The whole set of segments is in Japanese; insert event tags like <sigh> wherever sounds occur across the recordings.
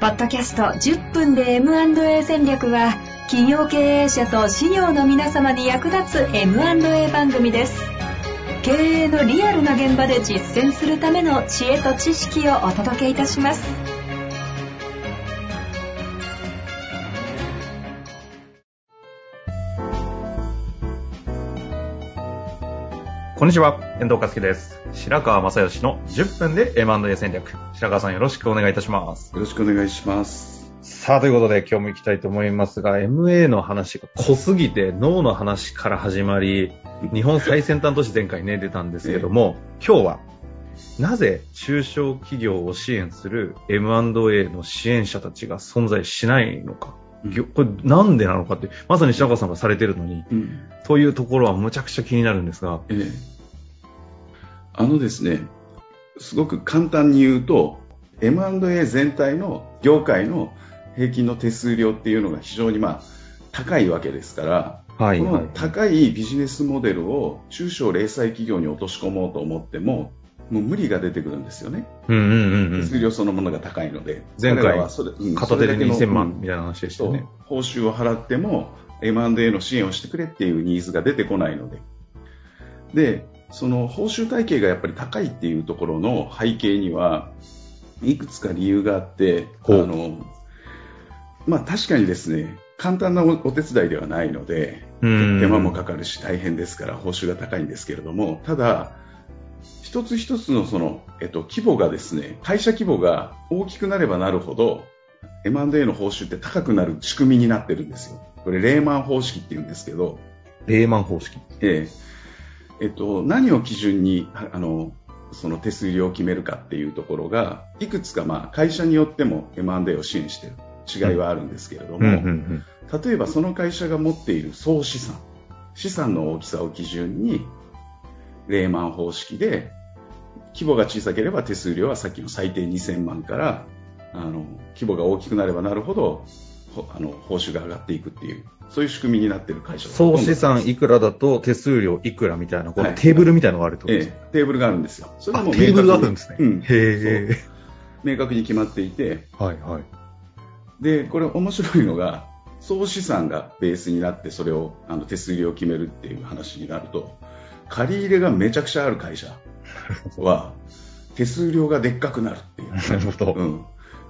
ポッドキャスト10分で M&A 戦略は企業経営者と事業の皆様に役立つ M&A 番組です。経営のリアルな現場で実践するための知恵と知識をお届けいたします。こんにちは、遠藤和樹です。白川正義の10分で M&A 戦略。白川さんよろしくお願いいたします。よろしくお願いします。さあ、ということで今日も行きたいと思いますが、MA の話が濃すぎて脳の話から始まり、日本最先端都市前回ね、出たんですけども、今日は、なぜ中小企業を支援する M&A の支援者たちが存在しないのか。これなんでなのかって、まさに白川さんがされてるのに、うん。というところはむちゃくちゃ気になるんですが、ええ。あのですね、すごく簡単に言うと、M&A 全体の業界の平均の手数料っていうのが非常にまあ高いわけですから、こはいはいの高いビジネスモデルを中小零細企業に落とし込もうと思っても、もう無理が出てくるんですよね。うんうんうんうん手数料そのものが高いので。前回はそれうん片手でそれだけの2000うん万みたいな話でしたよね。報酬を払っても M&A の支援をしてくれっていうニーズが出てこないので。で、その報酬体系がやっぱり高いっていうところの背景には、いくつか理由があって、あの、まあ確かにですね、簡単なおお手伝いではないので、うん手間もかかるし大変ですから報酬が高いんですけれども、ただ、一つ一つのその、えっと、規模がですね、会社規模が大きくなればなるほど、M&A の報酬って高くなる仕組みになってるんですよ。これ、レーマン方式って言うんですけど、レーマン方式。ええ。えっと、何を基準に、ああの、その手数料を決めるかっていうところが、いくつかまあ会社によっても M&A を支援している。違いはあるんですけれども、うんうんうん。例えばその会社が持っている総資産、資産の大きさを基準に、レーマン方式で、規模が小さければ手数料はさっきの最低2000万から、あの、規模が大きくなればなるほど、ほあの、報酬が上がっていくっていう、そういう仕組みになっている会社総資産いくらだと手数料いくらみたいな、こはい。のテーブルみたいなのがあるとええ、テーブルがあるんですよ。それあ、もテーブルがあるんですね。うん、へえ。明確に決まっていて、はいはい。で、これ面白いのが、総資産がベースになって、それを、あの、手数料を決めるっていう話になると、借り入れがめちゃくちゃある会社 <laughs> は、手数料がでっかくなるっていう。<laughs> なるほど。うん。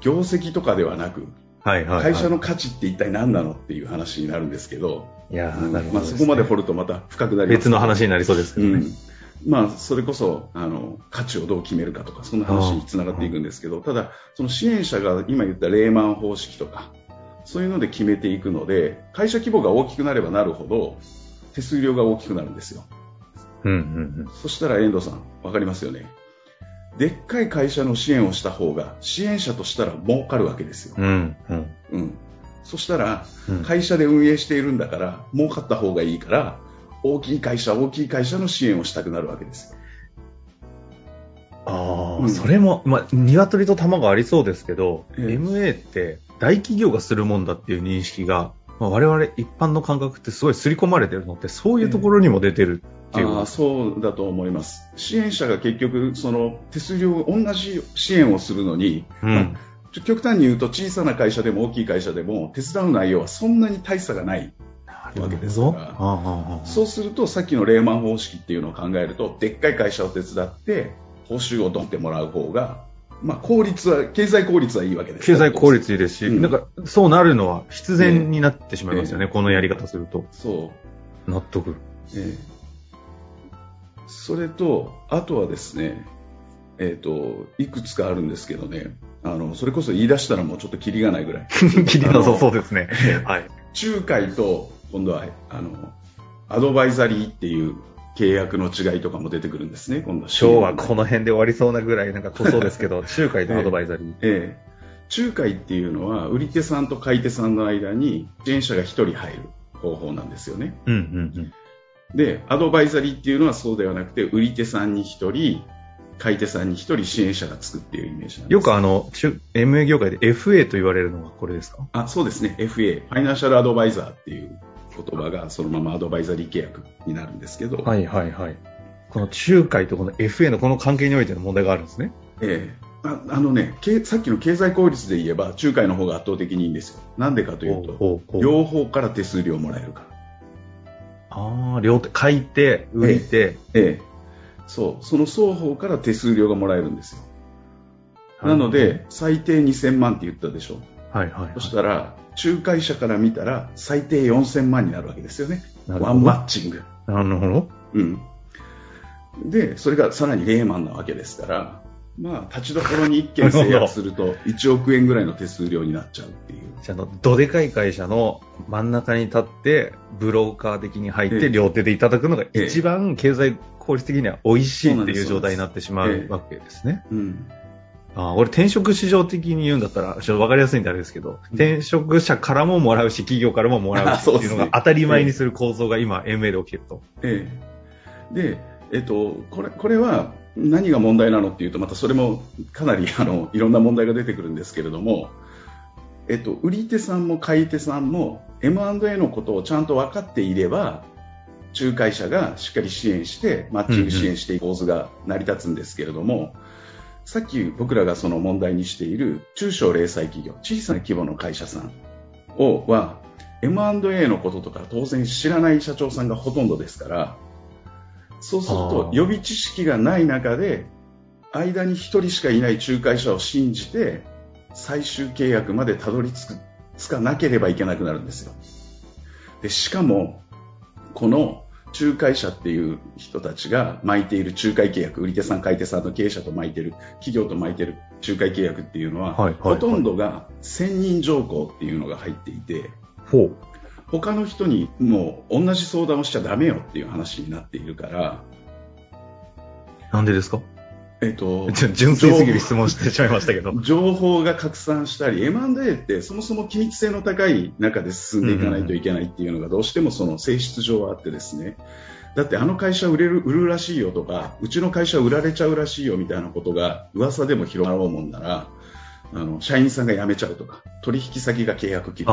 業績とかではなく、はいはい、はい。会社の価値って一体何なのっていう話になるんですけど、いやーうんなるほどね、まあそこまで掘るとまた深くなります。別の話になりそうですけどね。うんまあ、それこそあの価値をどう決めるかとかそんな話につながっていくんですけどただ、その支援者が今言ったレーマン方式とかそういうので決めていくので会社規模が大きくなればなるほど手数料が大きくなるんですようんうんそしたら遠藤さん分かりますよね。でっかい会社の支援をした方が支援者としたら儲かるわけですよ。う、ん。うん。うん。うん、そしたらうん。会社で運営しているんだから儲かった方がいいから大きい会社大きい会社の支援をしたくなるわけです。よああ、うん。それも、まあ、鶏と卵ありそうですけど、ええ。MA って大企業がするもんだっていう認識が、まあ、我々一般の感覚ってすごい刷り込まれてるのって、そういうところにも出てるっていう。ああそうだと思います。支援者が結局、その手数料、同じ支援をするのに、うん。ちょ極端に言うと小さな会社でも大きい会社でも手伝う内容はそんなに大差がないわけですから、ああああそうするとさっきのレーマン方式っていうのを考えると、でっかい会社を手伝って報酬をドンってもらう方が、まあ効率は、経済効率はいいわけです。経済効率いいですし、うんなんか、そうなるのは必然になってしまいますよね、ええこのやり方すると。そう。納得。ええそれと、あとはですね、えっ、と、いくつかあるんですけどね、あの、それこそ言い出したらもうちょっとキリがないぐらい。<laughs> 切りなさそうですね。はい。仲介と、今度は、あの、アドバイザリーっていう契約の違いとかも出てくるんですね、今度は。今日はこの辺で終わりそうなぐらいなんか濃そうですけど、仲介とアドバイザリー。ええ仲介っていうのは、売り手さんと買い手さんの間に支援者が1人入る方法なんですよね。うんうんうん。で、アドバイザリーっていうのはそうではなくて、売り手さんに1人、買い手さんに1人支援者がつくっていうイメージなんです。よくあの、中 MA 業界で FA と言われるのがこれですか？あ、そうですね。FA、ファイナンシャルアドバイザーっていう言葉がそのままアドバイザリー契約になるんですけど、はいはいはい。この仲介とこの FA のこの関係においての問題があるんですね。ええああのね、けさっきの経済効率で言えば、仲介の方が圧倒的にいいんですよ。なんでかというと、両方から手数料もらえるから。ああ、両手、書いて、売いて、ええ。そう。その双方から手数料がもらえるんですよ。なので、最低2000万って言ったでしょ。はいはい、はい。そしたら、仲介者から見たら、最低4000万になるわけですよね。ワンマッチング。なるほど。うん。で、それがさらにレーマンなわけですから、まあ、立ちどころに1件制約すると、1億円ぐらいの手数料になっちゃうっていう。じゃあの、どでかい会社の真ん中に立って、ブローカー的に入って、ええ両手でいただくのがええ一番経済効率的には美味しいっていう状態になってしまええうわけですね。うん。ああ、俺転職市場的に言うんだったら、ちょっとわかりやすいんであれですけど、転職者からももらうし、企業からももらう <laughs> あしっていうのが当たり前にする構造が今、MA で起きると。ええ。で、えっと、これ、これは何が問題なのっていうと、またそれもかなり、あの、いろんな問題が出てくるんですけれども、えっと、売り手さんも買い手さんも M&A のことをちゃんと分かっていれば、仲介者がしっかり支援して、マッチング支援していく構図が成り立つんですけれども、さっき僕らがその問題にしている中小零細企業、小さな規模の会社さんをは、M&A のこととか当然知らない社長さんがほとんどですから、そうすると予備知識がない中で、間に1人しかいない仲介者を信じて、最終契約までたどり着くつかなければいけなくなるんですよ。でしかも、この仲介者っていう人たちが巻いている仲介契約、売り手さん、買い手さんの経営者と巻いてる、企業と巻いてる仲介契約っていうのは、はいはいはいほとんどが専任条項っていうのが入っていて、ほう。他の人にもう同じ相談をしちゃダメよっていう話になっているから、なんでですか？えっと、純粋すぎる質問してしまいましたけど。情報が拡散したり M&A ってそもそも機密性の高い中で進んでいかないといけないっていうのがどうしてもその性質上はあってですねだってあの会社売れる売るらしいよとかうちの会社売られちゃうらしいよみたいなことが噂でも広がろうもんならあの社員さんが辞めちゃうとか取引先が契約切る。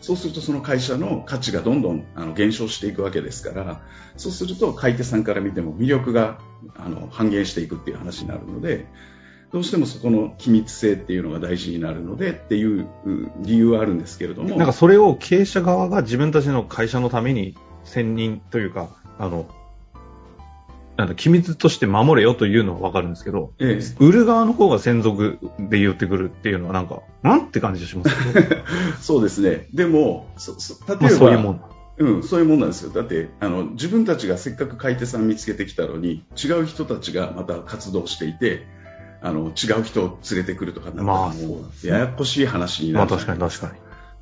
そうするとその会社の価値がどんどんあの減少していくわけですからそうすると買い手さんから見ても魅力があの半減していくっていう話になるのでどうしてもそこの機密性っていうのが大事になるのでっていうう理由はあるんですけれどもなんかそれを経営者側が自分たちの会社のために専任というか、あの、なんだ、機密として守れよというのはわかるんですけど、え売る側の方が専属で言ってくるっていうのはなんか、なんって感じがします？<laughs> そうですねでもそそ例えば、まあそういうもん。うん、そういうもんなんですよ。だって、あの、自分たちがせっかく買い手さん見つけてきたのに、違う人たちがまた活動していて、あの、違う人を連れてくるとかなったらまあややこしい話になる。まあ確かに確かに。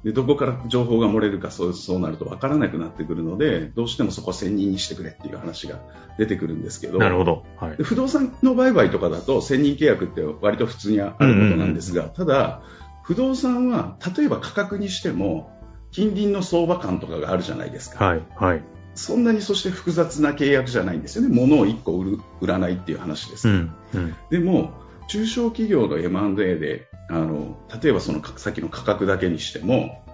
で、どこから情報が漏れるかそうそうなると分からなくなってくるので、どうしてもそこは専任にしてくれっていう話が出てくるんですけど、なるほど。はいで。不動産の売買とかだと専任契約って割と普通にあることなんですが、ただ、不動産は例えば価格にしても、近隣の相場感とかがあるじゃないですか。はい。はい。そんなにそして複雑な契約じゃないんですよね。物を1個売る、売らないっていう話です。うん。うん。でも、中小企業の M&A で、あの、例えばそのさっきの価格だけにしても、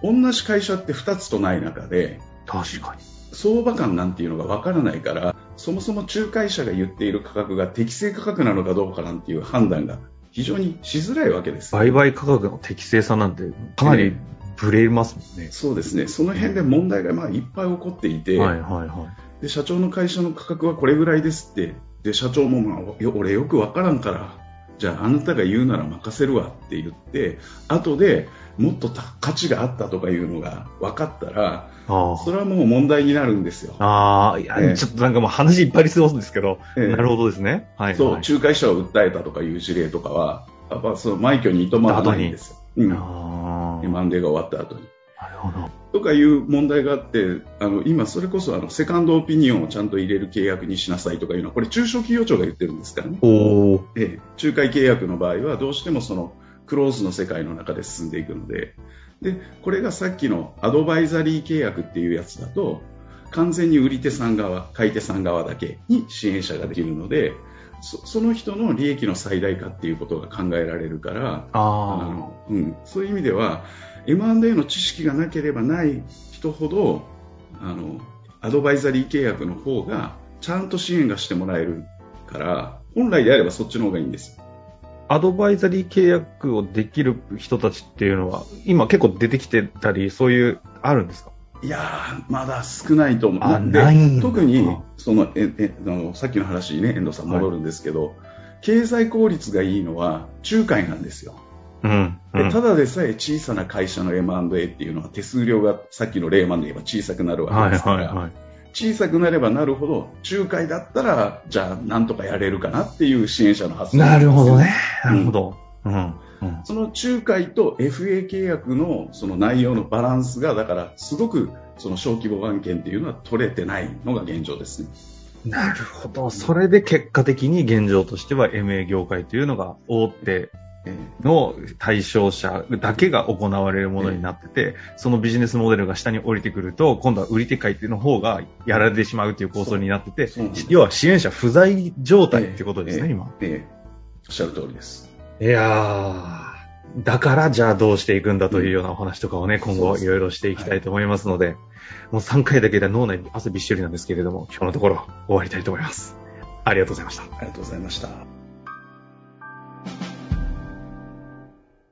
同じ会社って2つとない中で、確かに。相場感なんていうのがわからないから、そもそも仲介者が言っている価格が適正価格なのかどうかなんていう判断が非常にしづらいわけです。売買価格の適正さなんてかなりブレますもんね。そうですね。その辺で問題がまあいっぱい起こっていて、はいはいはで社長の会社の価格はこれぐらいですってで社長も、まあ、よ俺よくわからんからじゃああなたが言うなら任せるわって言って後でもっとた価値があったとかいうのが分かったらそれはもう問題になるんですよ。あ。ああ、いや、ええちょっとなんかもう話いっぱいありそうですけど、ええなるほどですね。はい、そうはい。仲介者を訴えたとかいう事例とかはやっぱその枚挙にいとまらないんですよ。うん、ああ。M&A が終わった後に。とかいう問題があってあの今、それこそあのセカンドオピニオンをちゃんと入れる契約にしなさいとかいうのはこれ中小企業庁が言ってるんですからね。ええ、仲介契約の場合はどうしてもそのクローズの世界の中で進んでいくので。でこれがさっきのアドバイザリー契約っていうやつだと完全に売り手さん側買い手さん側だけに支援者ができるのでそその人の利益の最大化っていうことが考えられるからああの、うん、そういう意味では M&A の知識がなければない人ほどあのアドバイザリー契約の方がちゃんと支援がしてもらえるから本来であればそっちの方がいいんです。アドバイザリー契約をできる人たちっていうのは、今結構出てきてたり、そういう、あるんですか？いやー、まだ少ないと思う。あない特に、その、え、え、あの、さっきの話にね、遠藤さん戻るんですけど、はい、経済効率がいいのは、仲介なんですよ。うん、うん、ただでさえ小さな会社の M&A っていうのは手数料がさっきのレーマンで言えば小さくなるわけですから、はいはいはい、小さくなればなるほど仲介だったらじゃあなんとかやれるかなっていう支援者の発想なるほどね。なるほど、うん、うん。その仲介と FA 契約のその内容のバランスがだからすごくその小規模案件っていうのは取れてないのが現状ですね。なるほど。それで結果的に現状としては MA 業界というのが大手の対象者だけが行われるものになってて、そのビジネスモデルが下に降りてくると、今度は売り手会の方がやられてしまうという構想になってて、要は支援者不在状態ってことですね、今。ええ、おっしゃる通りです。いやー、だからじゃあどうしていくんだというようなお話とかをね、今後いろいろしていきたいと思いますので、もう3回だけで脳内に汗びっしょりなんですけれども、今日のところ終わりたいと思います。ありがとうございました。ありがとうございました。